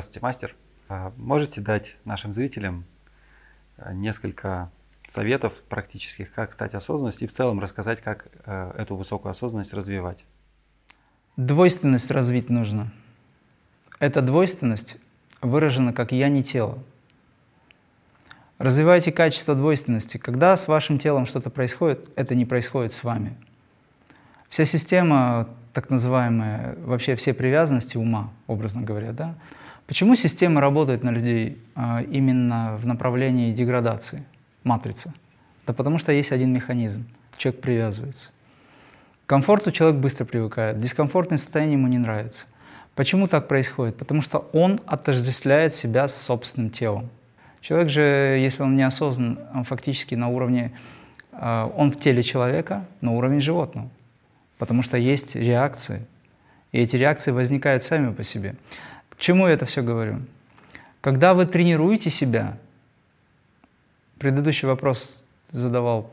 Здравствуйте, мастер. А можете дать нашим зрителям э, несколько советов практических, как стать осознанностью и в целом рассказать, как э, эту высокую осознанность развивать? Двойственность развить нужно. Эта двойственность выражена как «я не тело». Развивайте качество двойственности. Когда с вашим телом что-то происходит, это не происходит с вами. Вся система, так называемая, вообще все привязанности ума, образно говоря, да, Почему система работает на людей а, именно в направлении деградации, матрицы? Да потому что есть один механизм. Человек привязывается. К комфорту человек быстро привыкает, дискомфортное состояние ему не нравится. Почему так происходит? Потому что он отождествляет себя с собственным телом. Человек же, если он неосознан, он фактически на уровне, а, он в теле человека, на уровне животного. Потому что есть реакции, и эти реакции возникают сами по себе чему я это все говорю? Когда вы тренируете себя, предыдущий вопрос задавал,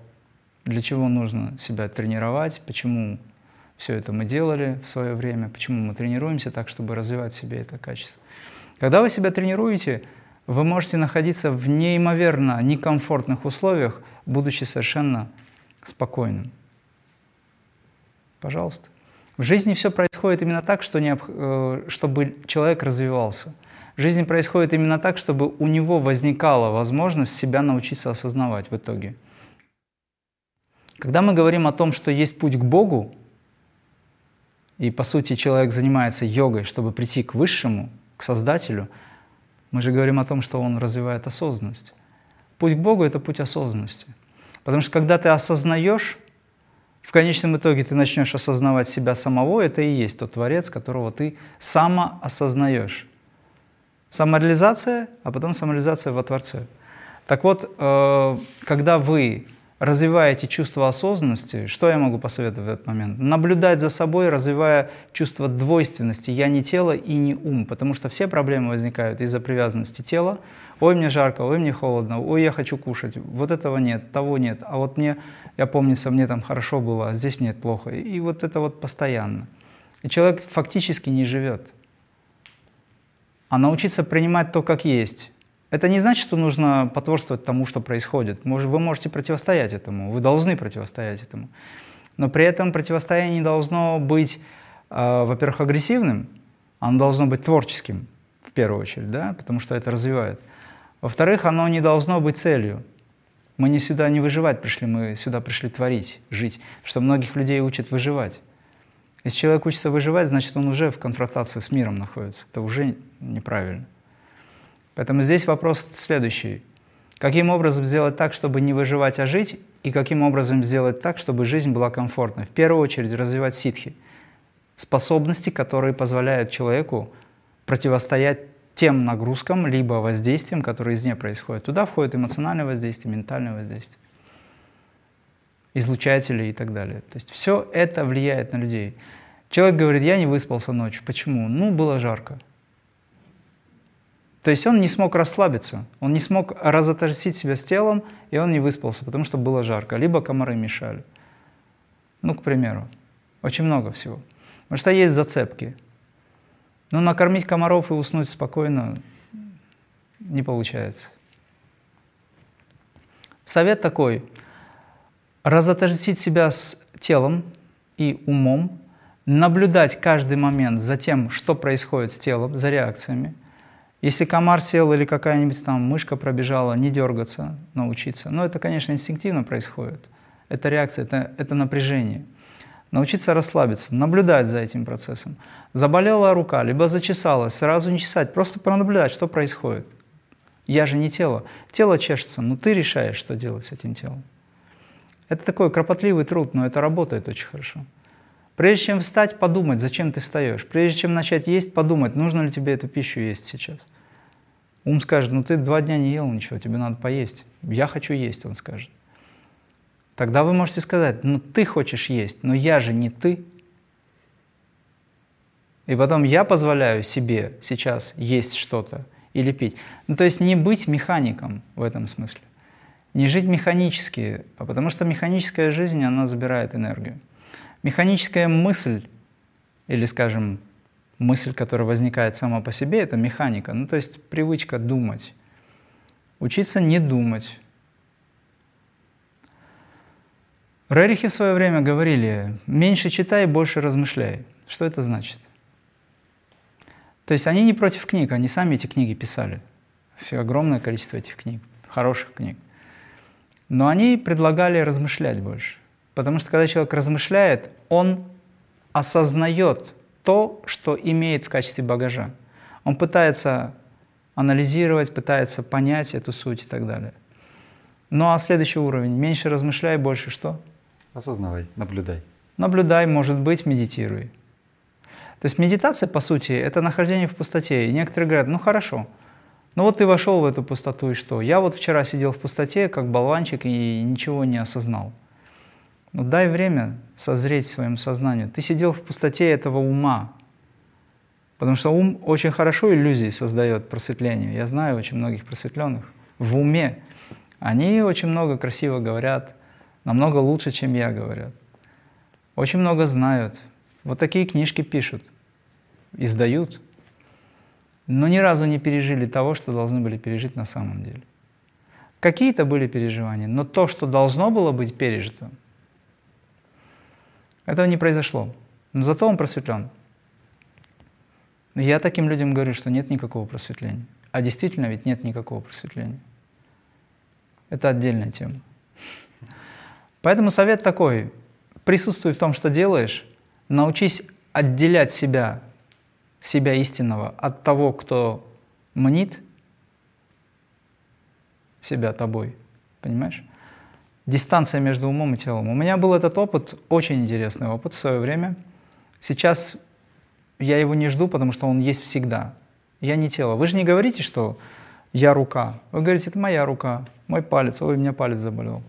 для чего нужно себя тренировать, почему все это мы делали в свое время, почему мы тренируемся так, чтобы развивать себе это качество. Когда вы себя тренируете, вы можете находиться в неимоверно некомфортных условиях, будучи совершенно спокойным. Пожалуйста. В жизни все происходит именно так, что необ... Э, чтобы человек развивался. В жизни происходит именно так, чтобы у него возникала возможность себя научиться осознавать в итоге. Когда мы говорим о том, что есть путь к Богу, и по сути человек занимается йогой, чтобы прийти к Высшему, к Создателю, мы же говорим о том, что он развивает осознанность. Путь к Богу – это путь осознанности. Потому что когда ты осознаешь, в конечном итоге ты начнешь осознавать себя самого, это и есть тот Творец, которого ты самоосознаешь. Самореализация, а потом самореализация во Творце. Так вот, э, когда вы развиваете чувство осознанности, что я могу посоветовать в этот момент? Наблюдать за собой, развивая чувство двойственности. Я не тело и не ум, потому что все проблемы возникают из-за привязанности тела. Ой, мне жарко, ой, мне холодно, ой, я хочу кушать. Вот этого нет, того нет. А вот мне, я помнится, мне там хорошо было, а здесь мне плохо. И вот это вот постоянно. И человек фактически не живет. А научиться принимать то, как есть это не значит, что нужно потворствовать тому, что происходит. Вы можете противостоять этому, вы должны противостоять этому. Но при этом противостояние должно быть, э, во-первых, агрессивным, оно должно быть творческим, в первую очередь, да, потому что это развивает. Во-вторых, оно не должно быть целью. Мы не сюда не выживать пришли, мы сюда пришли творить, жить. Что многих людей учат выживать. Если человек учится выживать, значит, он уже в конфронтации с миром находится. Это уже неправильно. Поэтому здесь вопрос следующий. Каким образом сделать так, чтобы не выживать, а жить? И каким образом сделать так, чтобы жизнь была комфортной? В первую очередь развивать ситхи. Способности, которые позволяют человеку противостоять тем нагрузкам, либо воздействиям, которые извне происходят. Туда входит эмоциональное воздействие, ментальное воздействие, излучатели и так далее. То есть все это влияет на людей. Человек говорит, я не выспался ночью. Почему? Ну, было жарко. То есть он не смог расслабиться, он не смог разотождествить себя с телом, и он не выспался, потому что было жарко, либо комары мешали. Ну, к примеру. Очень много всего. Потому что есть зацепки. Но накормить комаров и уснуть спокойно не получается. Совет такой. Разотождествить себя с телом и умом, наблюдать каждый момент за тем, что происходит с телом, за реакциями – если комар сел или какая-нибудь там мышка пробежала, не дергаться, научиться. Но это, конечно, инстинктивно происходит. Это реакция, это, это напряжение. Научиться расслабиться, наблюдать за этим процессом. Заболела рука, либо зачесалась, сразу не чесать, просто пронаблюдать, что происходит. Я же не тело. Тело чешется, но ты решаешь, что делать с этим телом. Это такой кропотливый труд, но это работает очень хорошо. Прежде чем встать, подумать, зачем ты встаешь. Прежде чем начать есть, подумать, нужно ли тебе эту пищу есть сейчас. Ум скажет, ну ты два дня не ел ничего, тебе надо поесть. Я хочу есть, он скажет. Тогда вы можете сказать, ну ты хочешь есть, но я же не ты. И потом я позволяю себе сейчас есть что-то или пить. Ну то есть не быть механиком в этом смысле. Не жить механически, а потому что механическая жизнь, она забирает энергию. Механическая мысль или, скажем, мысль, которая возникает сама по себе, это механика, ну то есть привычка думать. Учиться не думать. Рерихи в свое время говорили, меньше читай, больше размышляй. Что это значит? То есть они не против книг, они сами эти книги писали. Все огромное количество этих книг, хороших книг. Но они предлагали размышлять больше. Потому что когда человек размышляет, он осознает то, что имеет в качестве багажа. Он пытается анализировать, пытается понять эту суть и так далее. Ну а следующий уровень. Меньше размышляй, больше что? Осознавай, наблюдай. Наблюдай, может быть, медитируй. То есть медитация, по сути, это нахождение в пустоте. И некоторые говорят, ну хорошо, ну вот ты вошел в эту пустоту и что? Я вот вчера сидел в пустоте, как болванчик, и ничего не осознал. Ну дай время созреть своему сознанию. Ты сидел в пустоте этого ума, потому что ум очень хорошо иллюзии создает просветление. Я знаю очень многих просветленных в уме. Они очень много красиво говорят, намного лучше, чем я говорят. Очень много знают, вот такие книжки пишут, издают, но ни разу не пережили того, что должны были пережить на самом деле. Какие-то были переживания, но то, что должно было быть пережито, этого не произошло. Но зато он просветлен. Я таким людям говорю, что нет никакого просветления. А действительно ведь нет никакого просветления. Это отдельная тема. Поэтому совет такой. Присутствуй в том, что делаешь, Научись отделять себя, себя истинного от того, кто мнит себя тобой. Понимаешь? Дистанция между умом и телом. У меня был этот опыт, очень интересный опыт в свое время. Сейчас я его не жду, потому что он есть всегда. Я не тело. Вы же не говорите, что я рука. Вы говорите, это моя рука, мой палец. Ой, у меня палец заболел.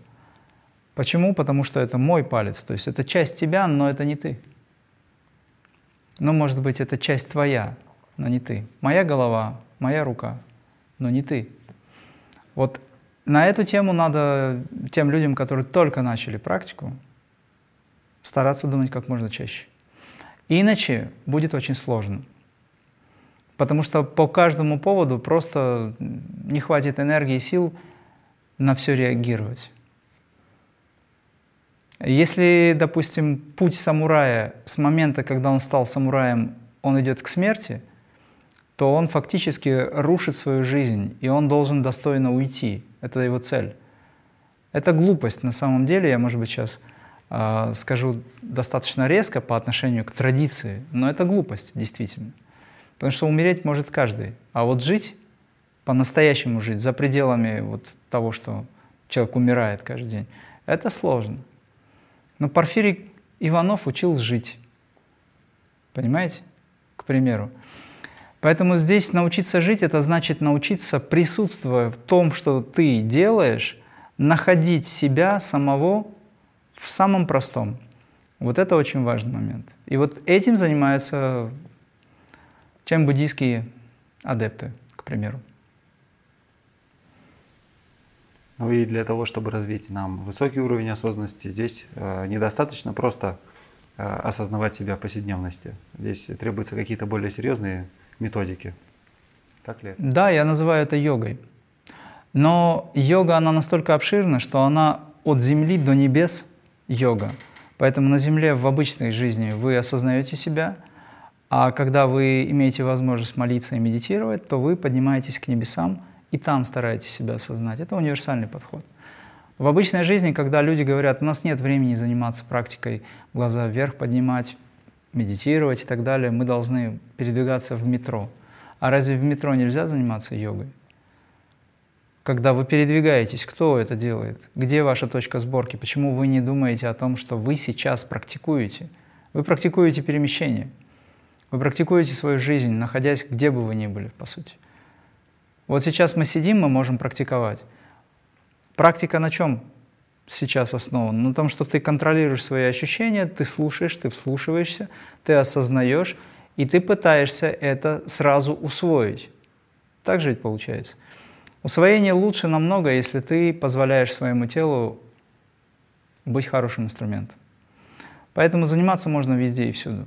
Почему? Потому что это мой палец. То есть это часть тебя, но это не ты. Но, может быть, это часть твоя, но не ты. Моя голова, моя рука, но не ты. Вот на эту тему надо тем людям, которые только начали практику, стараться думать как можно чаще. Иначе будет очень сложно. Потому что по каждому поводу просто не хватит энергии и сил на все реагировать. Если, допустим, путь самурая с момента, когда он стал самураем, он идет к смерти, то он фактически рушит свою жизнь, и он должен достойно уйти. Это его цель. Это глупость на самом деле, я, может быть, сейчас э, скажу достаточно резко по отношению к традиции, но это глупость, действительно. Потому что умереть может каждый, а вот жить, по-настоящему жить, за пределами вот того, что человек умирает каждый день, это сложно. Но Порфирий Иванов учил жить. Понимаете? К примеру. Поэтому здесь научиться жить – это значит научиться, присутствуя в том, что ты делаешь, находить себя самого в самом простом. Вот это очень важный момент. И вот этим занимаются чем буддийские адепты, к примеру. Ну и для того, чтобы развить нам высокий уровень осознанности, здесь э, недостаточно просто э, осознавать себя в повседневности. Здесь требуются какие-то более серьезные методики. Так ли? Да, я называю это йогой. Но йога, она настолько обширна, что она от земли до небес йога. Поэтому на земле в обычной жизни вы осознаете себя, а когда вы имеете возможность молиться и медитировать, то вы поднимаетесь к небесам и там стараетесь себя осознать. Это универсальный подход. В обычной жизни, когда люди говорят, у нас нет времени заниматься практикой, глаза вверх поднимать, медитировать и так далее, мы должны передвигаться в метро. А разве в метро нельзя заниматься йогой? Когда вы передвигаетесь, кто это делает? Где ваша точка сборки? Почему вы не думаете о том, что вы сейчас практикуете? Вы практикуете перемещение. Вы практикуете свою жизнь, находясь где бы вы ни были, по сути. Вот сейчас мы сидим, мы можем практиковать. Практика на чем сейчас основана? На том, что ты контролируешь свои ощущения, ты слушаешь, ты вслушиваешься, ты осознаешь, и ты пытаешься это сразу усвоить. Так же ведь получается. Усвоение лучше намного, если ты позволяешь своему телу быть хорошим инструментом. Поэтому заниматься можно везде и всюду.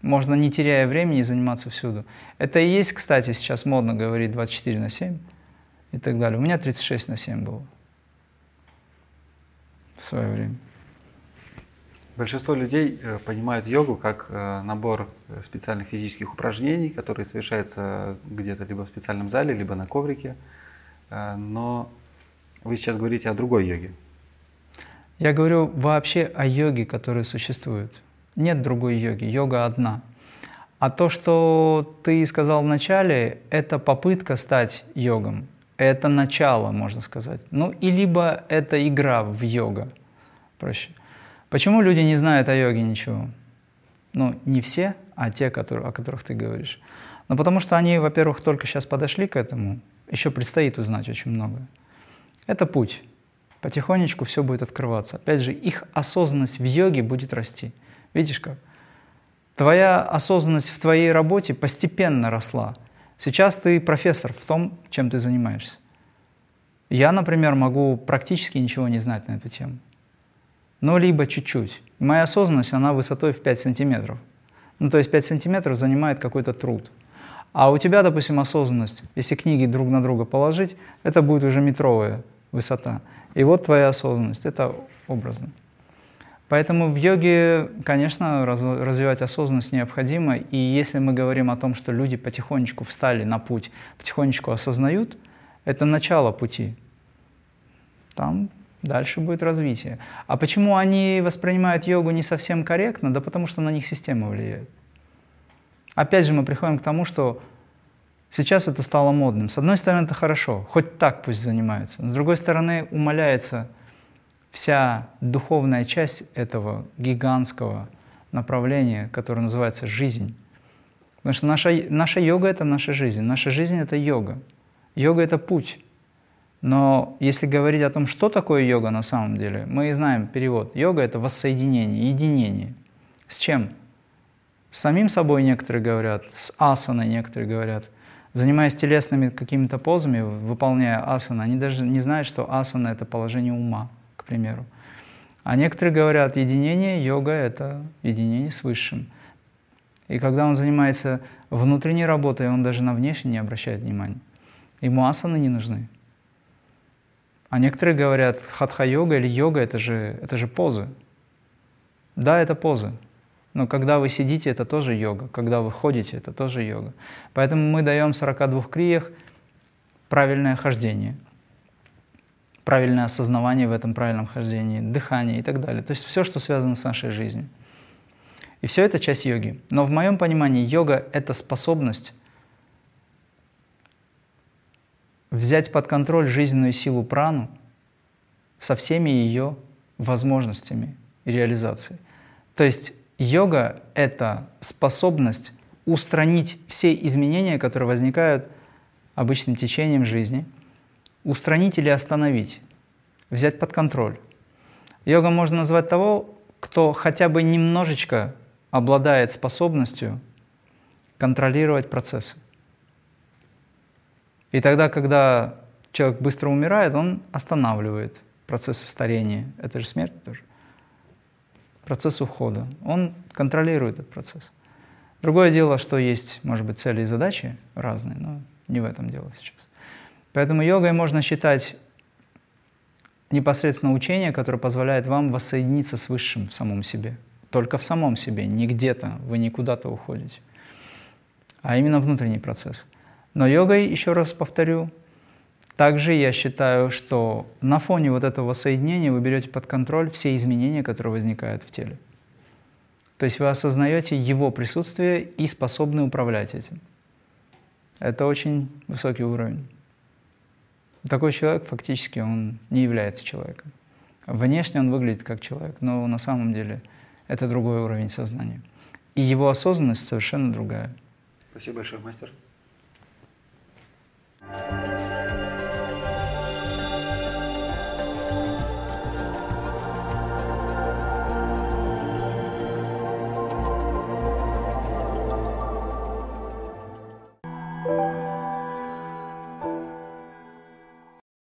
Можно, не теряя времени, заниматься всюду. Это и есть, кстати, сейчас модно говорить 24 на 7 и так далее. У меня 36 на 7 было в свое время. Большинство людей э, понимают йогу как э, набор э, специальных физических упражнений, которые совершаются где-то либо в специальном зале, либо на коврике. Но вы сейчас говорите о другой йоге. Я говорю вообще о йоге, которая существует. Нет другой йоги, йога одна. А то, что ты сказал вначале, это попытка стать йогом. Это начало, можно сказать. Ну и либо это игра в йога, проще. Почему люди не знают о йоге ничего? Ну, не все, а те, которые, о которых ты говоришь. Ну, потому что они, во-первых, только сейчас подошли к этому, еще предстоит узнать очень много. Это путь. Потихонечку все будет открываться. Опять же, их осознанность в йоге будет расти. Видишь как? Твоя осознанность в твоей работе постепенно росла. Сейчас ты профессор в том, чем ты занимаешься. Я, например, могу практически ничего не знать на эту тему. Ну, либо чуть-чуть. Моя осознанность, она высотой в 5 сантиметров. Ну, то есть 5 сантиметров занимает какой-то труд. А у тебя, допустим, осознанность, если книги друг на друга положить, это будет уже метровая высота. И вот твоя осознанность, это образно. Поэтому в йоге, конечно, развивать осознанность необходимо. И если мы говорим о том, что люди потихонечку встали на путь, потихонечку осознают, это начало пути. Там дальше будет развитие. А почему они воспринимают йогу не совсем корректно? Да потому что на них система влияет. Опять же мы приходим к тому, что сейчас это стало модным. С одной стороны, это хорошо, хоть так пусть занимаются. С другой стороны, умаляется вся духовная часть этого гигантского направления, которое называется жизнь. Потому что наша, наша йога — это наша жизнь, наша жизнь — это йога. Йога — это путь. Но если говорить о том, что такое йога на самом деле, мы знаем перевод. Йога — это воссоединение, единение. С чем? С самим собой некоторые говорят, с асаной некоторые говорят. Занимаясь телесными какими-то позами, выполняя асаны, они даже не знают, что асана — это положение ума примеру. А некоторые говорят, единение, йога — это единение с Высшим. И когда он занимается внутренней работой, он даже на внешнее не обращает внимания. Ему асаны не нужны. А некоторые говорят, хатха-йога или йога это же, — это же позы. Да, это позы. Но когда вы сидите, это тоже йога. Когда вы ходите, это тоже йога. Поэтому мы даем 42 криях правильное хождение — правильное осознавание в этом правильном хождении, дыхание и так далее. То есть все, что связано с нашей жизнью. И все это часть йоги. Но в моем понимании йога — это способность взять под контроль жизненную силу прану со всеми ее возможностями и реализацией. То есть йога — это способность устранить все изменения, которые возникают обычным течением жизни — устранить или остановить, взять под контроль. Йога можно назвать того, кто хотя бы немножечко обладает способностью контролировать процессы. И тогда, когда человек быстро умирает, он останавливает процессы старения. Это же смерть тоже. Процесс ухода. Он контролирует этот процесс. Другое дело, что есть, может быть, цели и задачи разные, но не в этом дело сейчас. Поэтому йогой можно считать непосредственно учение, которое позволяет вам воссоединиться с Высшим в самом себе. Только в самом себе, не где-то, вы не куда-то уходите. А именно внутренний процесс. Но йогой, еще раз повторю, также я считаю, что на фоне вот этого соединения вы берете под контроль все изменения, которые возникают в теле. То есть вы осознаете его присутствие и способны управлять этим. Это очень высокий уровень. Такой человек фактически он не является человеком. Внешне он выглядит как человек, но на самом деле это другой уровень сознания. И его осознанность совершенно другая. Спасибо большое, мастер. thank you